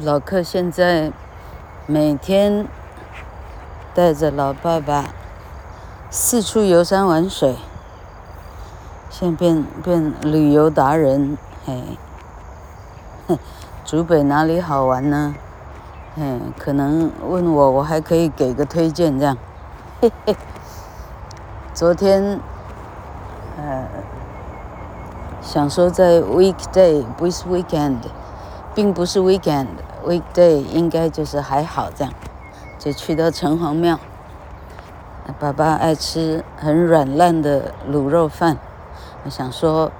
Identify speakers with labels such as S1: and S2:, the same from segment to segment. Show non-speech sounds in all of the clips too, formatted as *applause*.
S1: 老克现在每天带着老爸爸四处游山玩水，现变变旅游达人，嘿，哼，*laughs* 竹北哪里好玩呢？嘿，可能问我，我还可以给个推荐这样，嘿嘿。昨天，呃，想说在 weekday 不是 weekend，并不是 weekend we day 应该就是还好这样，就去到城隍庙。爸爸爱吃很软烂的卤肉饭，我想说，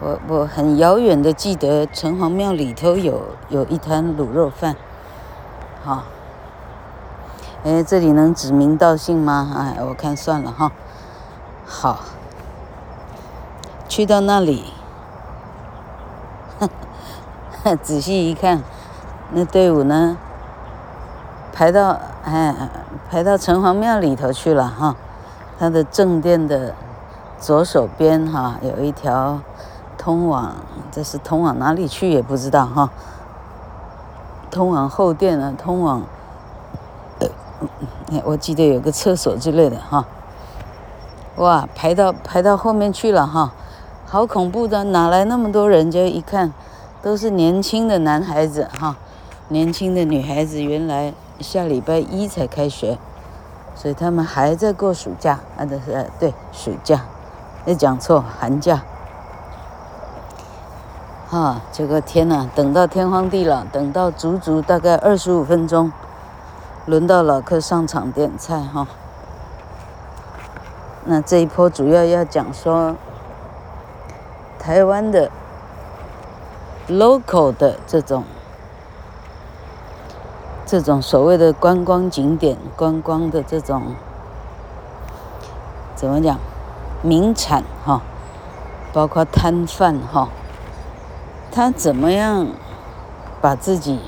S1: 我我很遥远的记得城隍庙里头有有一摊卤肉饭，好，哎，这里能指名道姓吗？哎，我看算了哈。好，去到那里，*laughs* 仔细一看，那队伍呢，排到哎，排到城隍庙里头去了哈。他的正殿的左手边哈，有一条通往，这是通往哪里去也不知道哈。通往后殿呢，通往，我记得有个厕所之类的哈。哇，排到排到后面去了哈，好恐怖的，哪来那么多人？就一看，都是年轻的男孩子哈，年轻的女孩子。原来下礼拜一才开学，所以他们还在过暑假，啊，的是对暑假，没讲错，寒假。哈，这个天呐，等到天荒地老，等到足足大概二十五分钟，轮到老客上场点菜哈。那这一波主要要讲说，台湾的 local 的这种这种所谓的观光景点、观光的这种怎么讲名产哈，包括摊贩哈，他怎么样把自己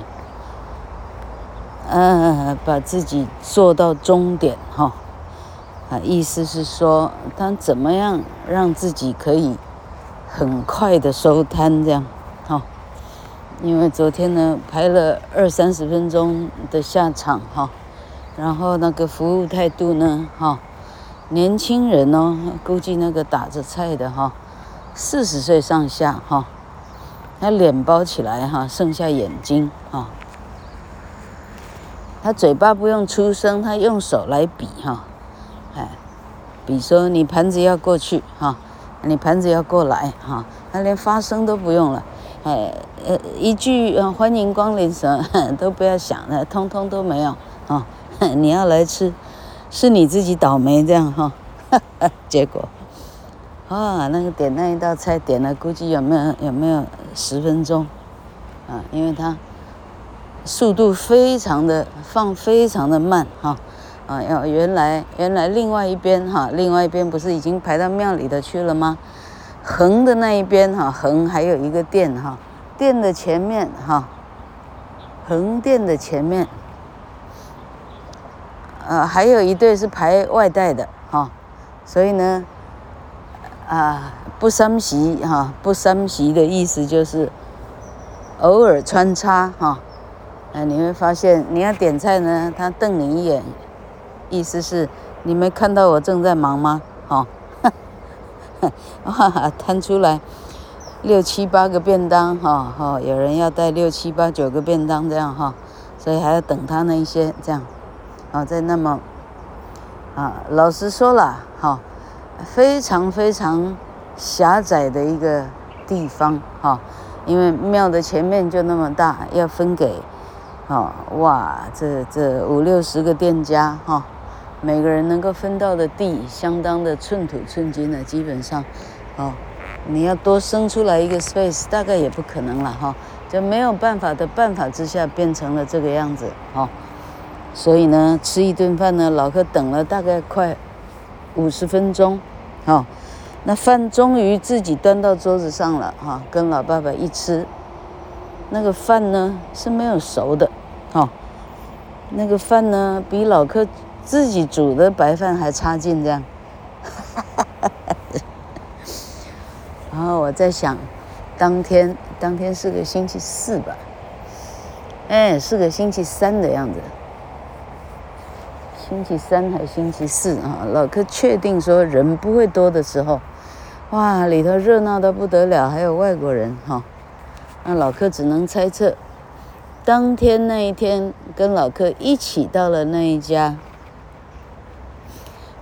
S1: 嗯把自己做到终点哈？啊，意思是说，他怎么样让自己可以很快的收摊这样，因为昨天呢排了二三十分钟的下场哈，然后那个服务态度呢，哈，年轻人哦，估计那个打着菜的哈，四十岁上下哈，他脸包起来哈，剩下眼睛哈，他嘴巴不用出声，他用手来比哈。哎，比如说你盘子要过去哈，你盘子要过来哈，他连发声都不用了，哎呃一句欢迎光临什么 *laughs* 都不要想了，通通都没有啊！*laughs* 你要来吃，是你自己倒霉这样哈。*laughs* 结果啊，那个点那一道菜点了，估计有没有有没有十分钟啊？因为他速度非常的放非常的慢哈。啊，要原来原来另外一边哈，另外一边不是已经排到庙里的去了吗？横的那一边哈，横还有一个殿哈，殿的前面哈，横殿的前面，呃，还有一对是排外带的哈，所以呢，啊，不三席哈，不三席的意思就是偶尔穿插哈，哎，你会发现你要点菜呢，他瞪你一眼。意思是你没看到我正在忙吗？哦，哇，*laughs* 摊出来六七八个便当，哈，哈，有人要带六七八九个便当这样哈，所以还要等他那一些这样，啊，在那么啊，老实说了，哈，非常非常狭窄的一个地方，哈，因为庙的前面就那么大，要分给，哦，哇，这这五六十个店家，哈。每个人能够分到的地相当的寸土寸金的，基本上，哦，你要多生出来一个 space，大概也不可能了哈、哦，就没有办法的办法之下变成了这个样子哈、所以呢，吃一顿饭呢，老克等了大概快五十分钟，哦，那饭终于自己端到桌子上了哈、跟老爸爸一吃，那个饭呢是没有熟的，哈、那个饭呢比老克。自己煮的白饭还差劲，这样，*laughs* 然后我在想，当天当天是个星期四吧，哎，是个星期三的样子，星期三还星期四啊？老柯确定说人不会多的时候，哇，里头热闹的不得了，还有外国人哈。那老柯只能猜测，当天那一天跟老柯一起到了那一家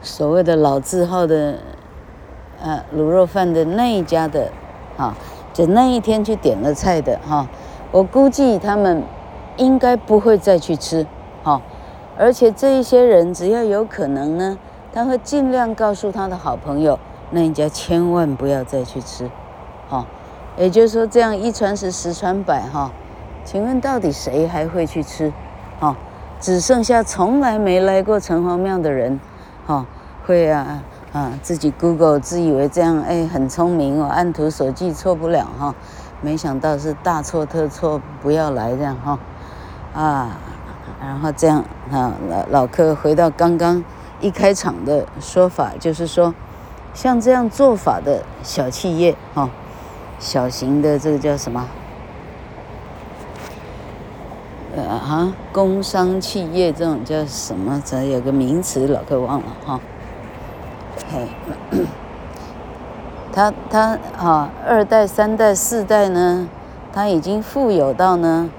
S1: 所谓的老字号的呃卤肉饭的那一家的啊，就那一天去点了菜的哈，我估计他们。应该不会再去吃，哈，而且这一些人只要有可能呢，他会尽量告诉他的好朋友，那一家千万不要再去吃，好，也就是说这样一传十，十传百哈。请问到底谁还会去吃？哈，只剩下从来没来过城隍庙的人，哦，会啊啊自己 Google 自以为这样哎很聪明哦，按图索骥错不了哈，没想到是大错特错，不要来这样哈。啊，然后这样啊，老老柯回到刚刚一开场的说法，就是说，像这样做法的小企业哈，小型的这个叫什么？啊，工商企业这种叫什么？这有个名词，老柯忘了哈。嘿，*coughs* 他他啊，二代、三代、四代呢，他已经富有到呢。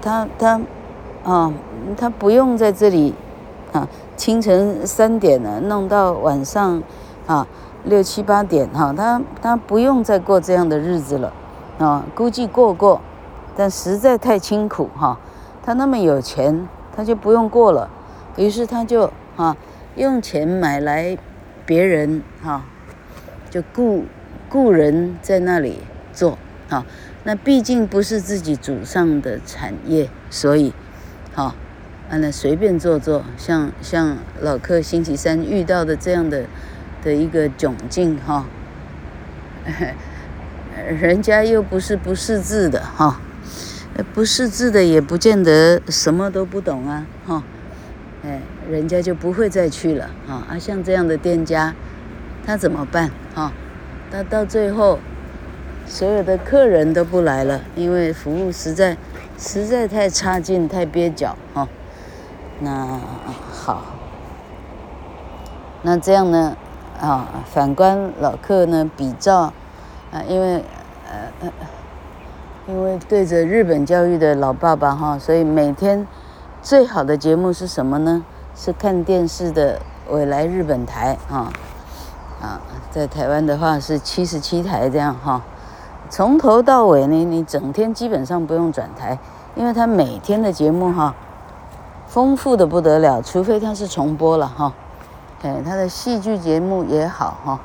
S1: 他他，啊，他不用在这里，啊，清晨三点了，弄到晚上，啊，六七八点哈，他他不用再过这样的日子了，啊，估计过过，但实在太清苦哈，他那么有钱，他就不用过了，于是他就啊，用钱买来别人哈，就雇雇人在那里做，啊。那毕竟不是自己祖上的产业，所以，好、哦，啊，那随便做做，像像老客星期三遇到的这样的的一个窘境哈、哦，*laughs* 人家又不是不识字的哈、不识字的也不见得什么都不懂啊哈、哦，哎，人家就不会再去了啊、啊，像这样的店家，他怎么办哈？他、到最后。所有的客人都不来了，因为服务实在实在太差劲、太蹩脚哈。那好，那这样呢啊？反观老客呢，比照啊，因为呃呃因为对着日本教育的老爸爸哈，所以每天最好的节目是什么呢？是看电视的未来日本台啊啊，在台湾的话是七十七台这样哈。从头到尾呢，你整天基本上不用转台，因为他每天的节目哈，丰富的不得了，除非他是重播了哈。哎，他的戏剧节目也好哈，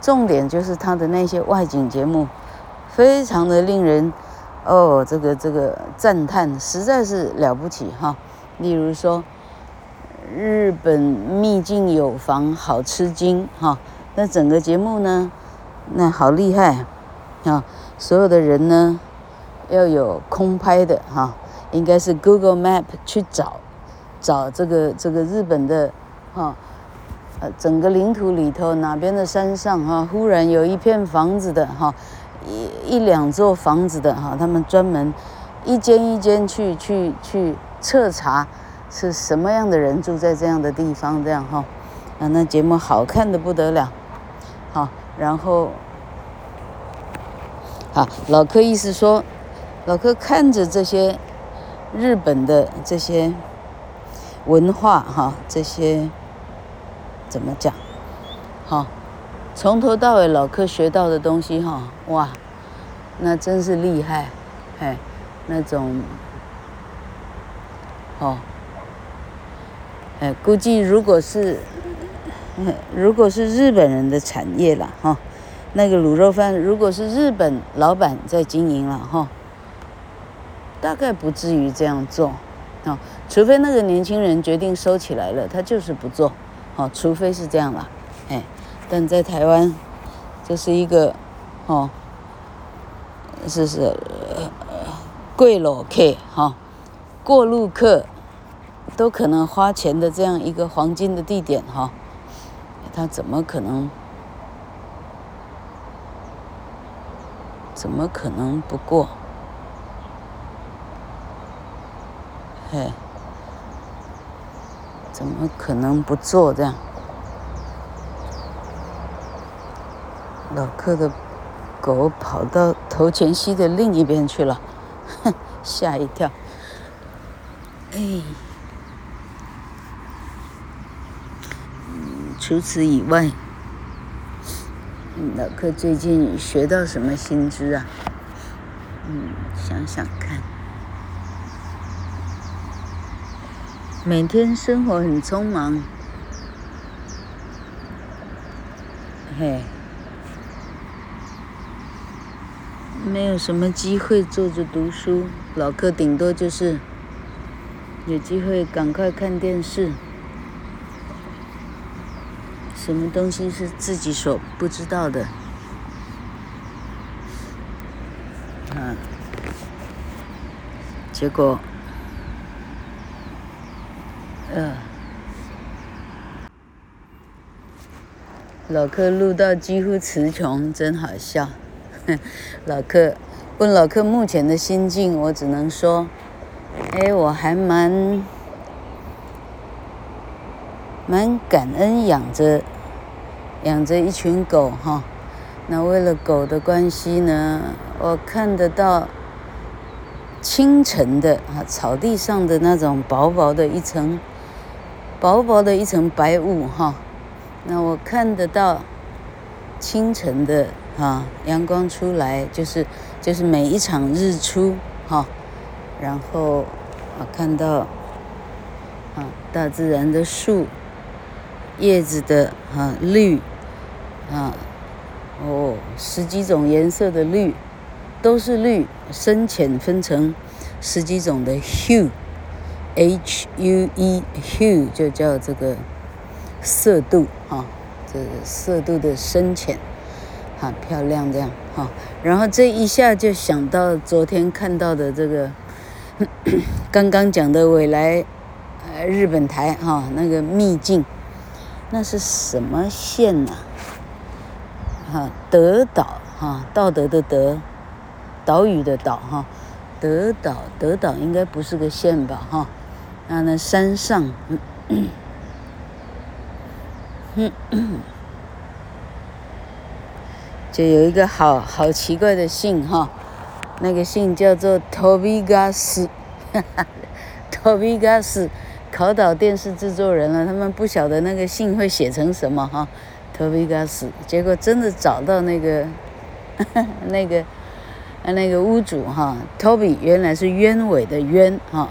S1: 重点就是他的那些外景节目，非常的令人哦，这个这个赞叹，实在是了不起哈。例如说，日本秘境有房好吃惊哈，那整个节目呢，那好厉害啊。所有的人呢，要有空拍的哈，应该是 Google Map 去找，找这个这个日本的哈，呃，整个领土里头哪边的山上哈，忽然有一片房子的哈，一一两座房子的哈，他们专门一间一间去去去彻查是什么样的人住在这样的地方，这样哈，啊，那节目好看的不得了，好，然后。好，老柯意思说，老柯看着这些日本的这些文化哈，这些怎么讲？好，从头到尾老柯学到的东西哈，哇，那真是厉害，哎，那种，哦，哎，估计如果是，如果是日本人的产业了哈。那个卤肉饭，如果是日本老板在经营了哈，大概不至于这样做，啊，除非那个年轻人决定收起来了，他就是不做，哦，除非是这样了，哎，但在台湾，这是一个，哦，是是，贵楼客哈，过路客都可能花钱的这样一个黄金的地点哈，他怎么可能？怎么可能不过？嘿，怎么可能不做这样？老克的狗跑到头前溪的另一边去了，哼，*laughs* 吓一跳。哎，嗯，除此以外，老克最近学到什么新知啊？嗯，想想看。每天生活很匆忙，嘿，没有什么机会坐着读书。老克顶多就是有机会赶快看电视。什么东西是自己所不知道的？啊，结果。嗯，老克录到几乎词穷，真好笑。*laughs* 老客问老客目前的心境，我只能说，哎，我还蛮蛮感恩养着养着一群狗哈。那为了狗的关系呢，我看得到清晨的啊草地上的那种薄薄的一层。薄薄的一层白雾哈，那我看得到清晨的哈阳光出来，就是就是每一场日出哈，然后我看到啊大自然的树叶子的啊绿啊哦十几种颜色的绿都是绿，深浅分成十几种的 hue。H U E hue 就叫这个色度哈，这色度的深浅，哈漂亮这样哈。然后这一下就想到昨天看到的这个，*clears throat* 刚刚讲的未来呃日本台哈那个秘境，那是什么县呢？哈德岛哈道德的德，岛屿的岛哈德岛德岛应该不是个县吧哈。那那山上，嗯，就有一个好好奇怪的姓哈，那个姓叫做托比加斯，哈哈，托比加斯，考倒电视制作人了，他们不晓得那个姓会写成什么哈，托比加斯，结果真的找到那个，*laughs* 那个，*laughs* 那个屋主哈，托比原来是鸢尾的鸢哈。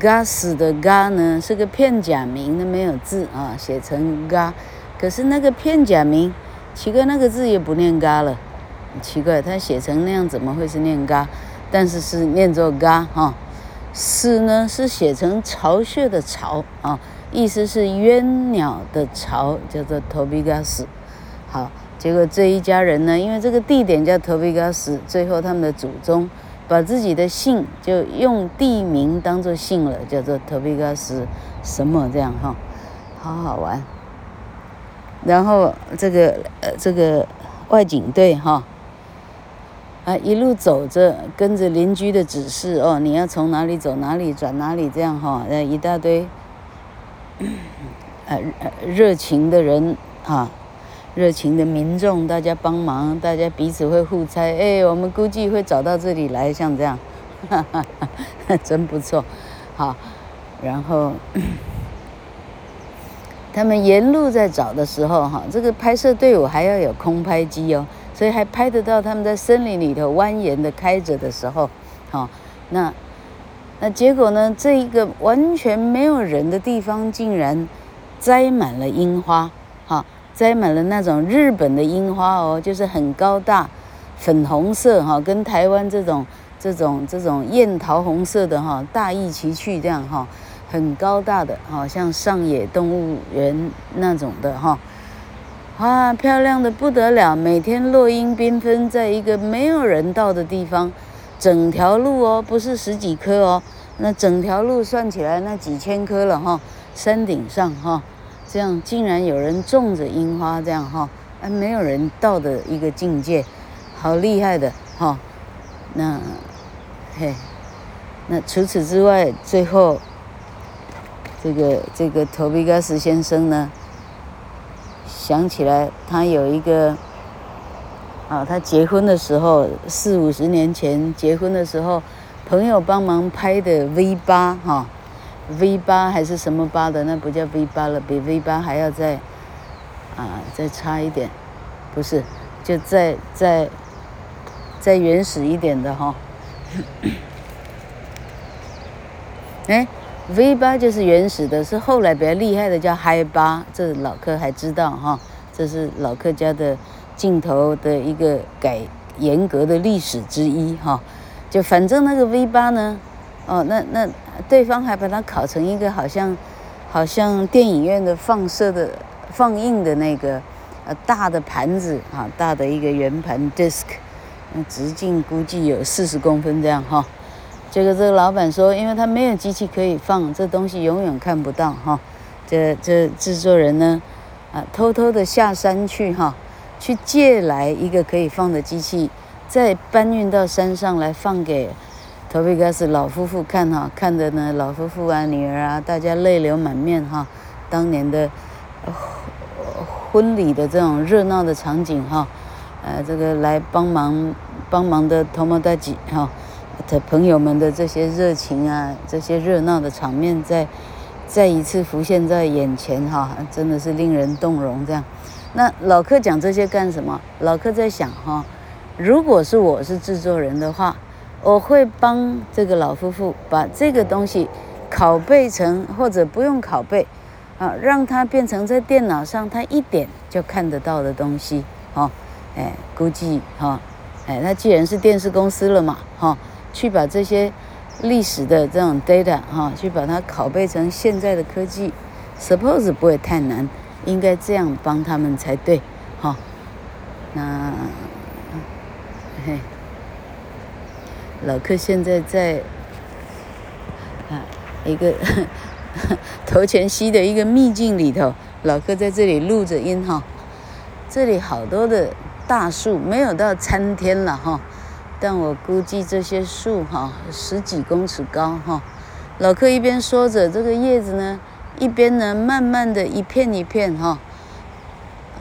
S1: 嘎死的嘎呢是个片假名，那没有字啊，写成嘎。可是那个片假名，奇怪，那个字也不念嘎了，奇怪，他写成那样怎么会是念嘎？但是是念作嘎哈。死呢是写成巢穴的巢啊，意思是鸳鸟的巢，叫做托比嘎死。好，结果这一家人呢，因为这个地点叫托比嘎死，最后他们的祖宗。把自己的姓就用地名当做姓了，叫做托比加斯什么这样哈，好好玩。然后这个呃这个外景队哈，啊一路走着跟着邻居的指示哦，你要从哪里走哪里转哪里这样哈，呃一大堆，呃热情的人啊。热情的民众，大家帮忙，大家彼此会互猜，哎，我们估计会找到这里来，像这样，哈哈哈，真不错，好，然后他们沿路在找的时候，哈，这个拍摄队伍还要有空拍机哦，所以还拍得到他们在森林里头蜿蜒的开着的时候，好，那那结果呢，这一个完全没有人的地方，竟然栽满了樱花，哈。栽满了那种日本的樱花哦，就是很高大，粉红色哈，跟台湾这种这种这种艳桃红色的哈大异其趣，这样哈，很高大的，好像上野动物园那种的哈，哇，漂亮的不得了，每天落英缤纷，在一个没有人到的地方，整条路哦，不是十几棵哦，那整条路算起来那几千棵了哈，山顶上哈。这样竟然有人种着樱花，这样哈，还没有人到的一个境界，好厉害的哈。那嘿，那除此之外，最后这个这个托比加斯先生呢，想起来他有一个啊，他结婚的时候四五十年前结婚的时候，朋友帮忙拍的 V 八哈，V 八还是什么八的，那不叫 V 八了，比 V 八还要再啊再差一点，不是，就再再再原始一点的哈。*coughs* 哎，V 八就是原始的，是后来比较厉害的叫 Hi 八，这老客还知道哈，这是老客家的镜头的一个改严格的历史之一哈。就反正那个 V 八呢，哦，那那对方还把它烤成一个好像，好像电影院的放射的放映的那个呃大的盘子啊，大的一个圆盘 disc，直径估计有四十公分这样哈。结果这个老板说，因为他没有机器可以放这东西，永远看不到哈。这这制作人呢，啊，偷偷的下山去哈，去借来一个可以放的机器。再搬运到山上来放给托比卡斯老夫妇看哈，看的呢老夫妇啊女儿啊大家泪流满面哈，当年的婚礼的这种热闹的场景哈，呃这个来帮忙帮忙的托莫大吉哈的朋友们的这些热情啊，这些热闹的场面再再一次浮现在眼前哈，真的是令人动容这样。那老客讲这些干什么？老客在想哈。如果是我是制作人的话，我会帮这个老夫妇把这个东西拷贝成，或者不用拷贝，啊，让它变成在电脑上他一点就看得到的东西，哈，哎，估计哈，哎，他既然是电视公司了嘛，哈，去把这些历史的这种 data 哈，去把它拷贝成现在的科技，suppose 不会太难，应该这样帮他们才对，哈，那。嘿，老客现在在啊一个头前溪的一个秘境里头，老客在这里录着音哈。这里好多的大树，没有到参天了哈，但我估计这些树哈十几公尺高哈。老客一边说着，这个叶子呢，一边呢慢慢的一片一片哈，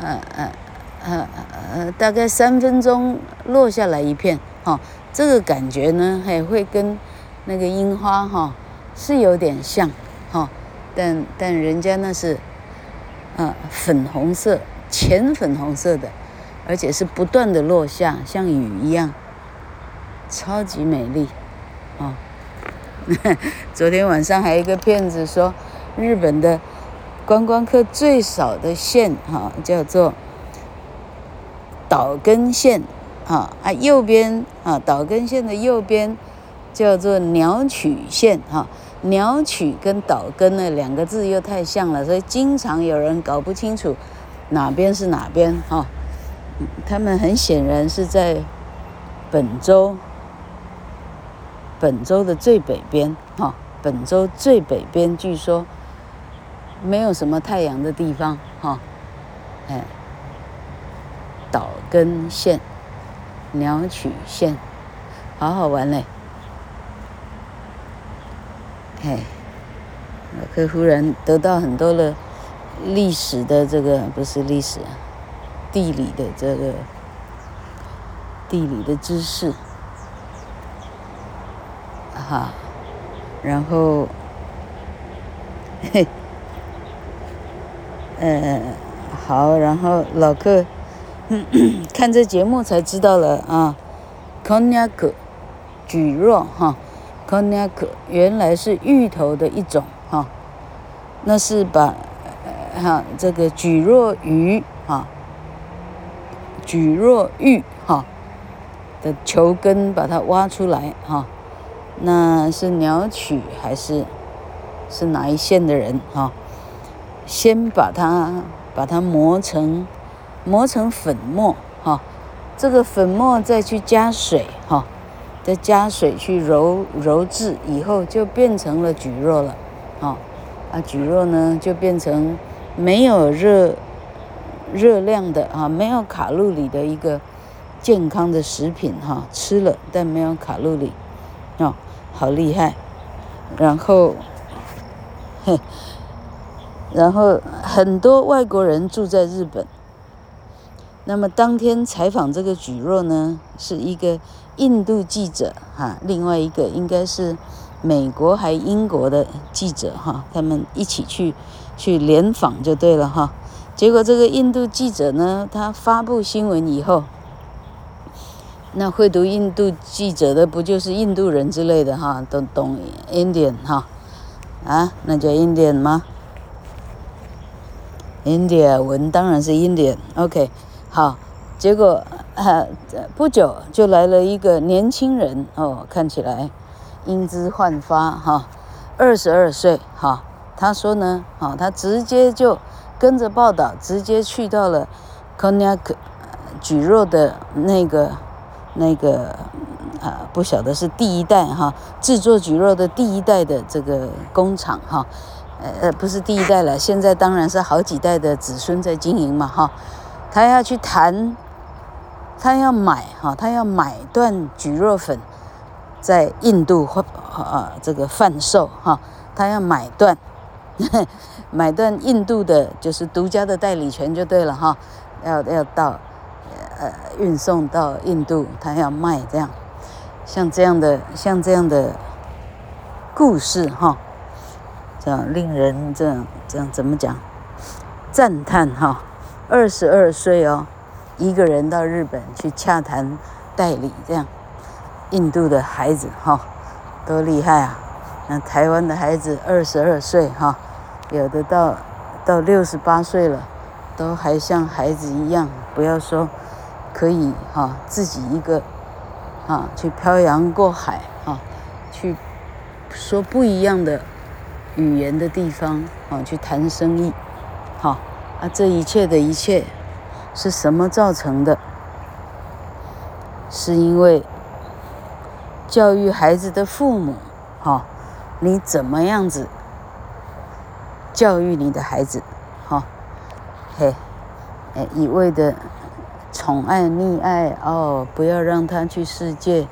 S1: 呃呃。呃呃，大概三分钟落下来一片，哈、这个感觉呢，还会跟那个樱花哈、是有点像，哈、但但人家那是，呃，粉红色，浅粉红色的，而且是不断的落下，像雨一样，超级美丽，哦，*laughs* 昨天晚上还有一个骗子说，日本的观光客最少的县，哈、叫做。岛根县，啊啊，右边啊，岛根县的右边叫做鸟取县，哈，鸟取跟岛根那两个字又太像了，所以经常有人搞不清楚哪边是哪边，哈，他们很显然是在本州，本州的最北边，哈，本州最北边据说没有什么太阳的地方，哈，哎。岛根县、鸟取县，好好玩嘞！嘿，我可忽然得到很多的历史的这个不是历史，地理的这个地理的知识，哈，然后，嘿，呃，好，然后老客。看这节目才知道了啊，こんにゃく，蒟蒻哈，こんにゃく原来是芋头的一种哈，那是把哈这个蒟蒻鱼哈，蒟蒻芋哈的球根把它挖出来哈， 那是鸟取还是是哪一县的人哈？先把它把它磨成。磨成粉末，哈，这个粉末再去加水，哈，再加水去揉揉制，以后就变成了蒟蒻了，啊，啊，蒟蒻呢就变成没有热热量的啊，没有卡路里的一个健康的食品，哈，吃了但没有卡路里，啊，好厉害。然后，嘿，然后很多外国人住在日本。那么当天采访这个举若呢，是一个印度记者哈，另外一个应该是美国还英国的记者哈，他们一起去去联访就对了哈。结果这个印度记者呢，他发布新闻以后，那会读印度记者的不就是印度人之类的哈，都懂 Indian 哈，啊，那叫 Indian 吗？India 文当然是 Indian，OK。好，结果啊，不久就来了一个年轻人哦，看起来英姿焕发哈，二十二岁哈。他说呢，哈，他直接就跟着报道，直接去到了 Cognac 蒟蒻的那个那个啊，不晓得是第一代哈，制作蒟蒻的第一代的这个工厂哈，呃呃，不是第一代了，现在当然是好几代的子孙在经营嘛哈。他要去谈，他要买哈，他要买断蒟蒻粉，在印度或啊这个贩售哈，他要买断，*laughs* 买断印度的就是独家的代理权就对了哈，要要到呃运送到印度，他要卖这样，像这样的像这样的故事哈，这样令人这样这样怎么讲，赞叹哈。二十二岁哦，一个人到日本去洽谈代理，这样，印度的孩子哈、多厉害啊！那台湾的孩子二十二岁哈，有的到到六十八岁了，都还像孩子一样。不要说可以哈、自己一个啊去漂洋过海啊，去说不一样的语言的地方啊，去谈生意，好。啊，这一切的一切是什么造成的？是因为教育孩子的父母，哈、你怎么样子教育你的孩子？哈、嘿，哎，一味的宠爱溺爱哦，不要让他去世界，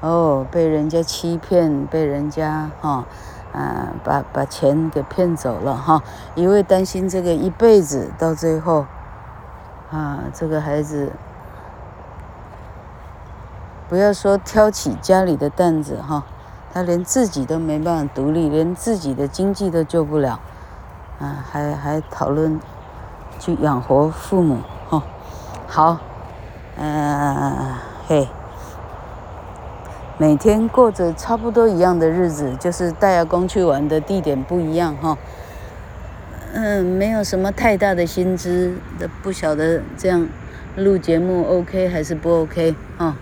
S1: 哦，被人家欺骗，被人家哈。哦啊，把把钱给骗走了哈，因为担心这个一辈子到最后，啊，这个孩子不要说挑起家里的担子哈，他连自己都没办法独立，连自己的经济都救不了，啊，还还讨论去养活父母哈，好，嗯，嘿。每天过着差不多一样的日子，就是带阿公去玩的地点不一样哈。嗯，没有什么太大的薪资，不晓得这样录节目 OK 还是不 OK 哈。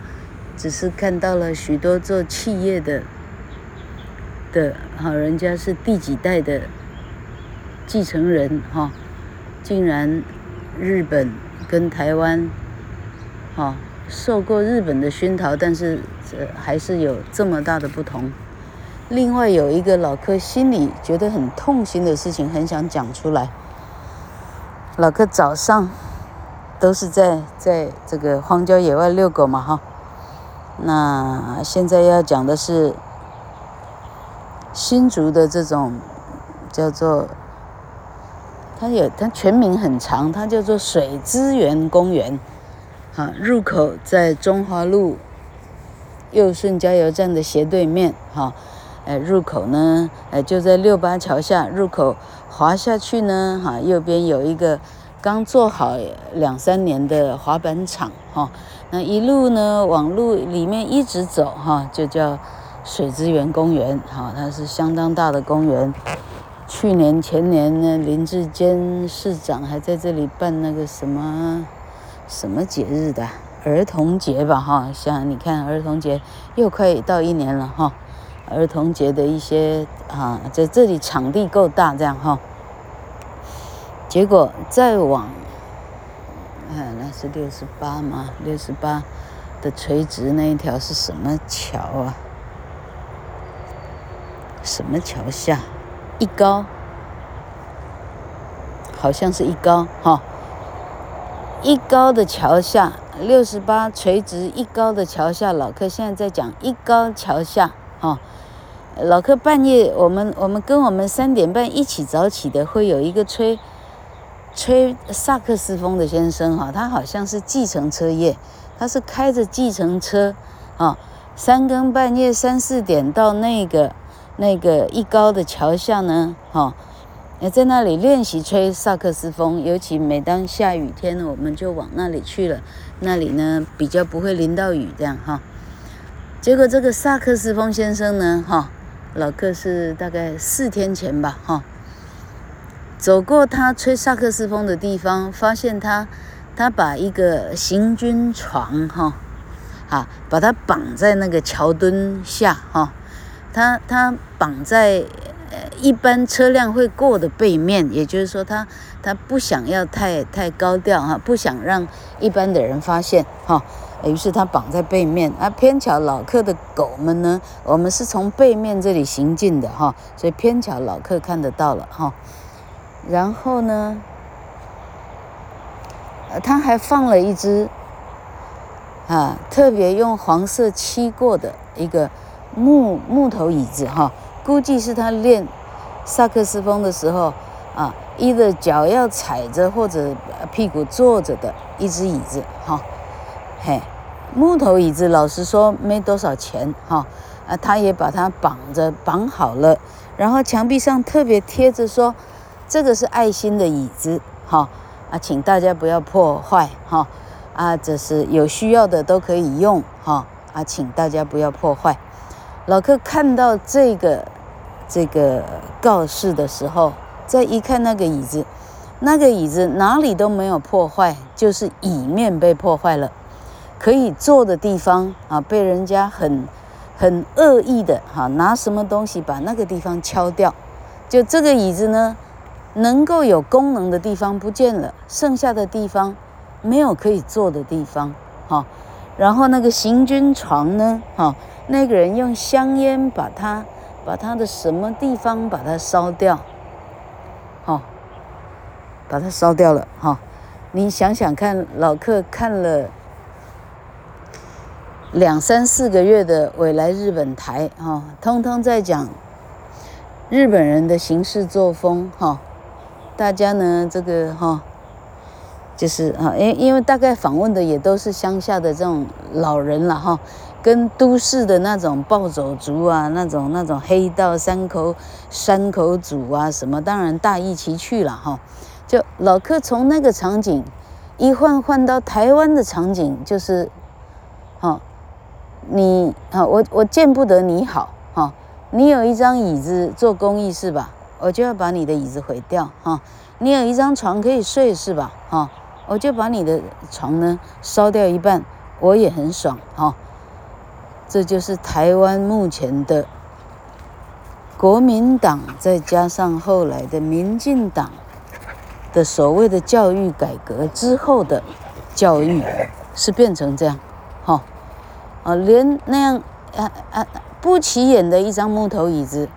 S1: 只是看到了许多做企业的的好，人家是第几代的继承人哈，竟然日本跟台湾哦。受过日本的熏陶，但是这还是有这么大的不同。另外有一个老柯心里觉得很痛心的事情，很想讲出来。老柯早上都是在在这个荒郊野外遛狗嘛，哈。那现在要讲的是新竹的这种叫做，它有它全名很长，它叫做水资源公园。啊，入口在中华路右顺加油站的斜对面，哈，哎，入口呢，哎，就在六八桥下，入口滑下去呢，哈，右边有一个刚做好两三年的滑板场，哈，那一路呢往路里面一直走，哈，就叫水资源公园，哈，它是相当大的公园。去年前年呢，林志坚市长还在这里办那个什么。什么节日的儿童节吧？哈，像你看儿童节又快到一年了哈。儿童节的一些啊，在这里场地够大，这样哈。结果再往，嗯，那是六十八吗？六十八的垂直那一条是什么桥啊？什么桥下？一高，好像是一高哈。一高的桥下，六十八垂直一高的桥下，老柯现在在讲一高桥下，哈，老克半夜，我们我们跟我们三点半一起早起的，会有一个吹吹萨克斯风的先生哈，他好像是计程车业，他是开着计程车啊，三更半夜三四点到那个那个一高的桥下呢，哈，在那里练习吹萨克斯风，尤其每当下雨天，我们就往那里去了，那里呢比较不会淋到雨，这样哈。结果这个萨克斯风先生呢，哈。老克是大概四天前吧，哈，走过他吹萨克斯风的地方，发现他，他把一个行军床，哈，啊，把它绑在那个桥墩下，哈，他他绑在一般车辆会过的背面，也就是说他，他不想要太太高调，哈，不想让一般的人发现，哈。于是他绑在背面，啊，偏巧老客的狗们呢，我们是从背面这里行进的哈，所以偏巧老客看得到了哈。然后呢，他还放了一只啊，特别用黄色漆过的一个木木头椅子哈，估计是他练萨克斯风的时候啊，一个脚要踩着或者屁股坐着的一只椅子哈。嘿，木头椅子，老实说没多少钱哈，啊，他也把它绑着绑好了，然后墙壁上特别贴着说，这个是爱心的椅子哈，啊，请大家不要破坏哈，啊，这是有需要的都可以用哈，啊，请大家不要破坏。老克看到这个这个告示的时候，再一看那个椅子，那个椅子哪里都没有破坏，就是椅面被破坏了。可以坐的地方啊，被人家很很恶意的哈，拿什么东西把那个地方敲掉，就这个椅子呢，能够有功能的地方不见了，剩下的地方没有可以坐的地方哈。然后那个行军床呢，哈，那个人用香烟把它把他的什么地方把它烧掉，哈，把它烧掉了哈。你想想看，老克看了。两三四个月的未来日本台哈，通通在讲日本人的行事作风哈。大家呢，这个哈，就是哈，因因为大概访问的也都是乡下的这种老人了哈，跟都市的那种暴走族啊，那种那种黑道山口山口组啊什么，当然大异其趣了哈。就老克从那个场景一换换到台湾的场景，就是，哈。你啊，我我见不得你好哈。你有一张椅子做公益是吧？我就要把你的椅子毁掉哈。你有一张床可以睡是吧？哈，我就把你的床呢烧掉一半，我也很爽哈。这就是台湾目前的国民党，再加上后来的民进党的所谓的教育改革之后的教育，是变成这样哈。啊，连那样啊啊不起眼的一张木头椅子，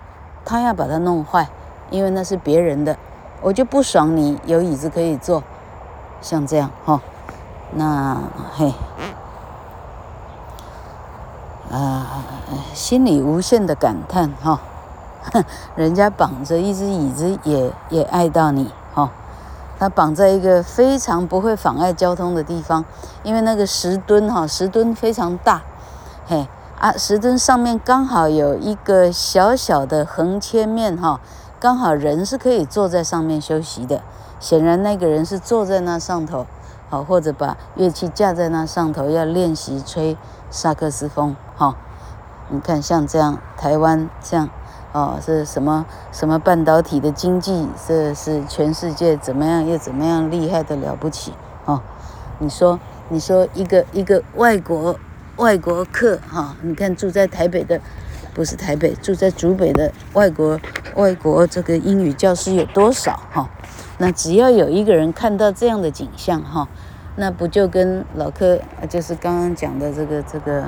S1: 他要把它弄坏，因为那是别人的，我就不爽你有椅子可以坐，像这样哈，那嘿，啊，心里无限的感叹哈，*laughs* 人家绑着一只椅子也也爱到你哈。他绑在一个非常不会妨碍交通的地方，因为那个石墩哈，石墩非常大。嘿啊，石墩上面刚好有一个小小的横切面哈，刚好人是可以坐在上面休息的。显然那个人是坐在那上头，好，或者把乐器架在那上头，要练习吹萨克斯风哈。你看像这样，台湾像哦，是什么什么半导体的经济，这是全世界怎么样又怎么样厉害的了不起哦？你说你说一个一个外国。外国客哈，你看住在台北的，不是台北，住在竹北的外国外国这个英语教师有多少哈？那只要有一个人看到这样的景象哈，那不就跟老柯就是刚刚讲的这个这个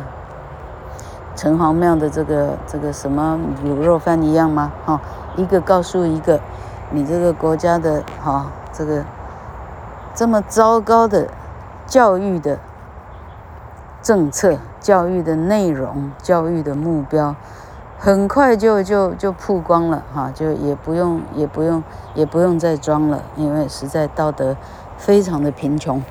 S1: 城隍庙的这个这个什么卤肉饭一样吗？哈，一个告诉一个，你这个国家的哈这个这么糟糕的教育的。政策、教育的内容、教育的目标，很快就就就曝光了哈，就也不用也不用也不用再装了，因为实在道德非常的贫穷。